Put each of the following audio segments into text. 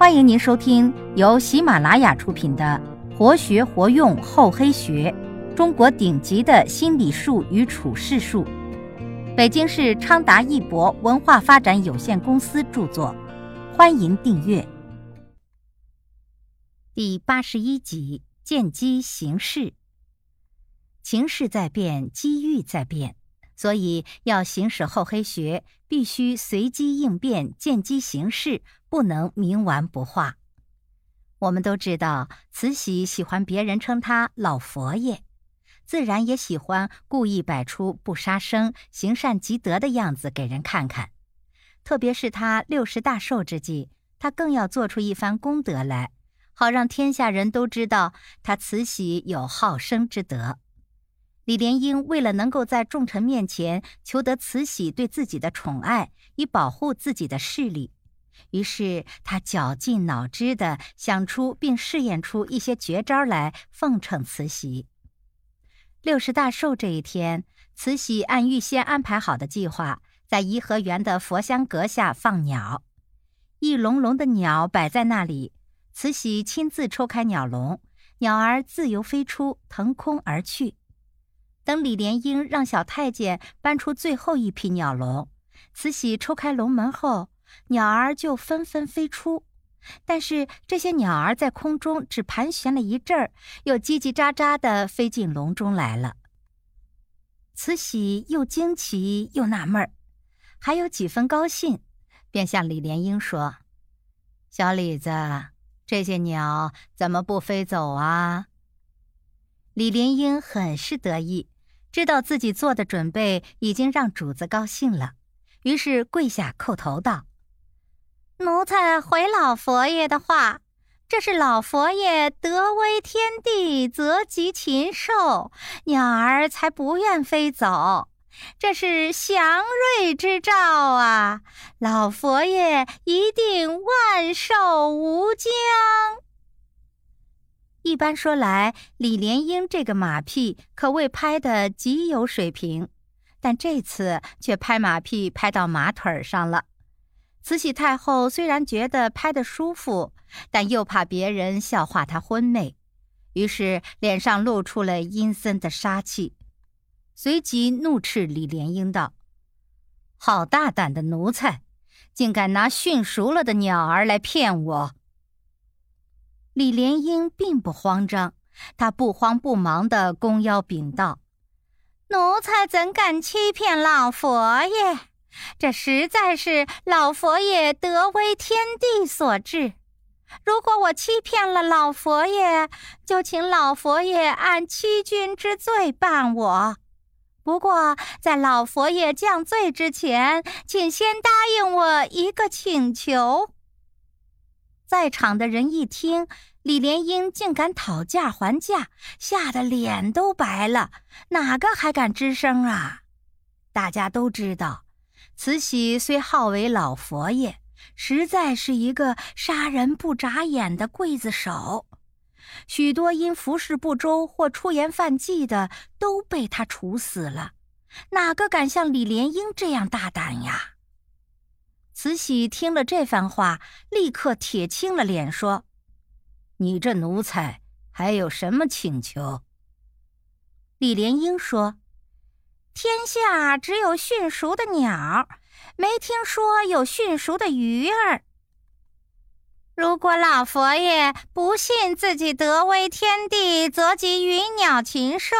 欢迎您收听由喜马拉雅出品的《活学活用厚黑学：中国顶级的心理术与处世术》，北京市昌达一博文化发展有限公司著作。欢迎订阅。第八十一集：见机行事。情势在变，机遇在变。所以，要行使厚黑学，必须随机应变、见机行事，不能冥顽不化。我们都知道，慈禧喜欢别人称她老佛爷，自然也喜欢故意摆出不杀生、行善积德的样子给人看看。特别是他六十大寿之际，他更要做出一番功德来，好让天下人都知道他慈禧有好生之德。李莲英为了能够在众臣面前求得慈禧对自己的宠爱，以保护自己的势力，于是他绞尽脑汁地想出并试验出一些绝招来奉承慈禧。六十大寿这一天，慈禧按预先安排好的计划，在颐和园的佛香阁下放鸟，一笼笼的鸟摆在那里，慈禧亲自抽开鸟笼，鸟儿自由飞出，腾空而去。等李莲英让小太监搬出最后一批鸟笼，慈禧抽开笼门后，鸟儿就纷纷飞出。但是这些鸟儿在空中只盘旋了一阵儿，又叽叽喳喳地飞进笼中来了。慈禧又惊奇又纳闷儿，还有几分高兴，便向李莲英说：“小李子，这些鸟怎么不飞走啊？”李莲英很是得意。知道自己做的准备已经让主子高兴了，于是跪下叩头道：“奴才回老佛爷的话，这是老佛爷德威天地，泽吉禽兽，鸟儿才不愿飞走，这是祥瑞之兆啊！老佛爷一定万寿无疆。”一般说来，李莲英这个马屁可谓拍得极有水平，但这次却拍马屁拍到马腿上了。慈禧太后虽然觉得拍得舒服，但又怕别人笑话她昏昧，于是脸上露出了阴森的杀气，随即怒斥李莲英道：“好大胆的奴才，竟敢拿驯熟了的鸟儿来骗我！”李莲英并不慌张，他不慌不忙地弓腰禀道：“奴才怎敢欺骗老佛爷？这实在是老佛爷德威天地所致。如果我欺骗了老佛爷，就请老佛爷按欺君之罪办我。不过在老佛爷降罪之前，请先答应我一个请求。”在场的人一听李莲英竟敢讨价还价，吓得脸都白了，哪个还敢吱声啊？大家都知道，慈禧虽号为老佛爷，实在是一个杀人不眨眼的刽子手，许多因服侍不周或出言犯忌的都被他处死了，哪个敢像李莲英这样大胆呀？慈禧听了这番话，立刻铁青了脸，说：“你这奴才还有什么请求？”李莲英说：“天下只有驯熟的鸟，没听说有驯熟的鱼儿。如果老佛爷不信自己德威天地，则及鱼鸟禽兽。”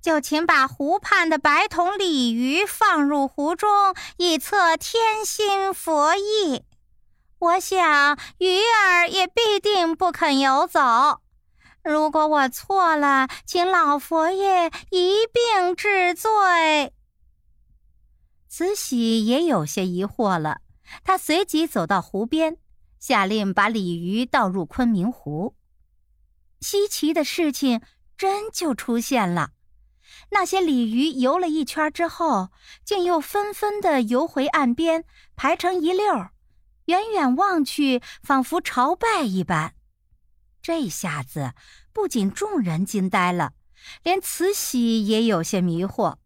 就请把湖畔的白铜鲤鱼放入湖中，以测天心佛意。我想鱼儿也必定不肯游走。如果我错了，请老佛爷一并治罪。慈禧也有些疑惑了，她随即走到湖边，下令把鲤鱼倒入昆明湖。稀奇的事情真就出现了。那些鲤鱼游了一圈之后，竟又纷纷地游回岸边，排成一溜儿，远远望去，仿佛朝拜一般。这下子，不仅众人惊呆了，连慈禧也有些迷惑。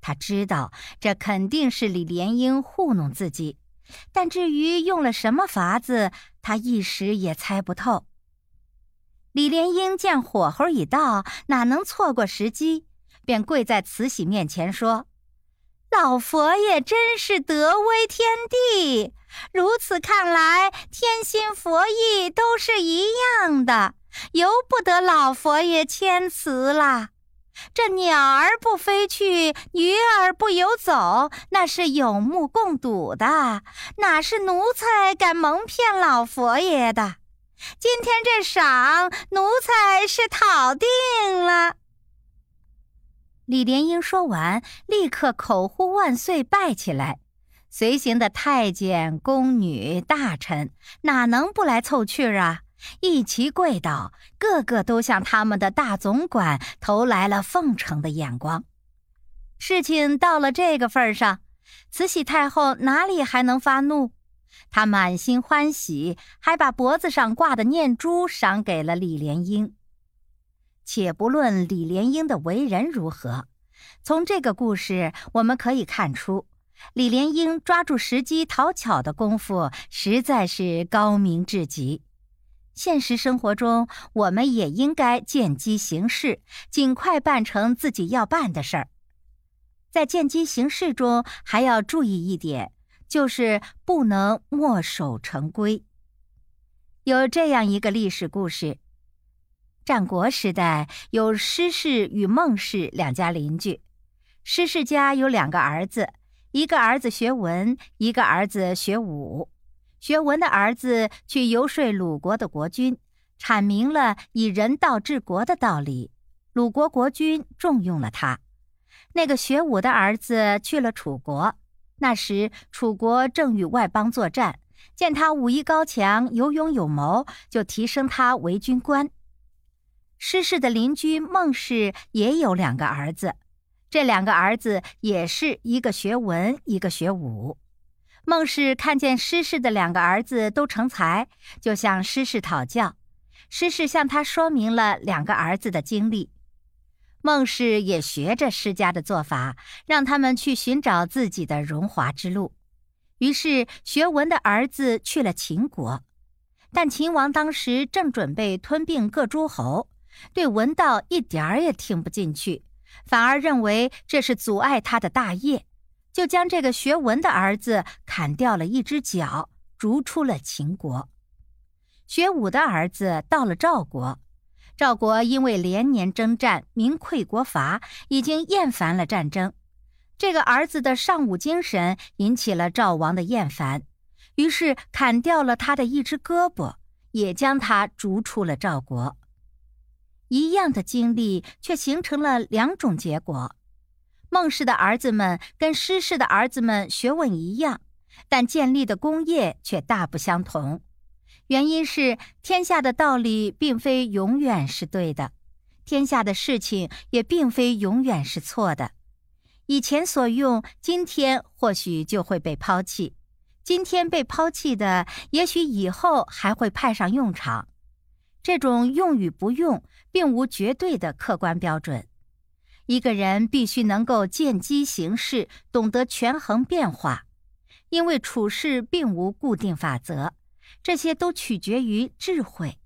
他知道这肯定是李莲英糊弄自己，但至于用了什么法子，他一时也猜不透。李莲英见火候已到，哪能错过时机，便跪在慈禧面前说：“老佛爷真是德威天地，如此看来，天心佛意都是一样的，由不得老佛爷谦辞了。这鸟儿不飞去，鱼儿不游走，那是有目共睹的，哪是奴才敢蒙骗老佛爷的？”今天这赏，奴才是讨定了。李莲英说完，立刻口呼万岁，拜起来。随行的太监、宫女、大臣哪能不来凑趣儿啊？一齐跪倒，个个都向他们的大总管投来了奉承的眼光。事情到了这个份上，慈禧太后哪里还能发怒？她满心欢喜，还把脖子上挂的念珠赏给了李莲英。且不论李莲英的为人如何，从这个故事我们可以看出，李莲英抓住时机讨巧的功夫实在是高明至极。现实生活中，我们也应该见机行事，尽快办成自己要办的事儿。在见机行事中，还要注意一点。就是不能墨守成规。有这样一个历史故事：战国时代有施氏与孟氏两家邻居。施氏家有两个儿子，一个儿子学文，一个儿子学武。学文的儿子去游说鲁国的国君，阐明了以人道治国的道理。鲁国国君重用了他。那个学武的儿子去了楚国。那时，楚国正与外邦作战，见他武艺高强、有勇有谋，就提升他为军官。施氏的邻居孟氏也有两个儿子，这两个儿子也是一个学文，一个学武。孟氏看见施氏的两个儿子都成才，就向施氏讨教。施氏向他说明了两个儿子的经历。孟氏也学着施家的做法，让他们去寻找自己的荣华之路。于是，学文的儿子去了秦国，但秦王当时正准备吞并各诸侯，对文道一点儿也听不进去，反而认为这是阻碍他的大业，就将这个学文的儿子砍掉了一只脚，逐出了秦国。学武的儿子到了赵国。赵国因为连年征战，民溃国乏，已经厌烦了战争。这个儿子的尚武精神引起了赵王的厌烦，于是砍掉了他的一只胳膊，也将他逐出了赵国。一样的经历，却形成了两种结果：孟氏的儿子们跟施氏的儿子们学问一样，但建立的功业却大不相同。原因是天下的道理并非永远是对的，天下的事情也并非永远是错的。以前所用，今天或许就会被抛弃；今天被抛弃的，也许以后还会派上用场。这种用与不用，并无绝对的客观标准。一个人必须能够见机行事，懂得权衡变化，因为处事并无固定法则。这些都取决于智慧。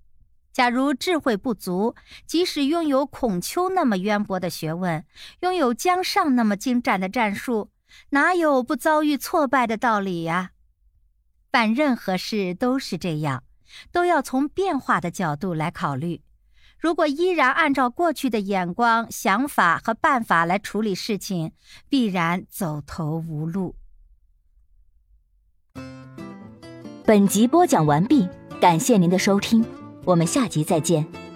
假如智慧不足，即使拥有孔丘那么渊博的学问，拥有姜尚那么精湛的战术，哪有不遭遇挫败的道理呀？办任何事都是这样，都要从变化的角度来考虑。如果依然按照过去的眼光、想法和办法来处理事情，必然走投无路。本集播讲完毕，感谢您的收听，我们下集再见。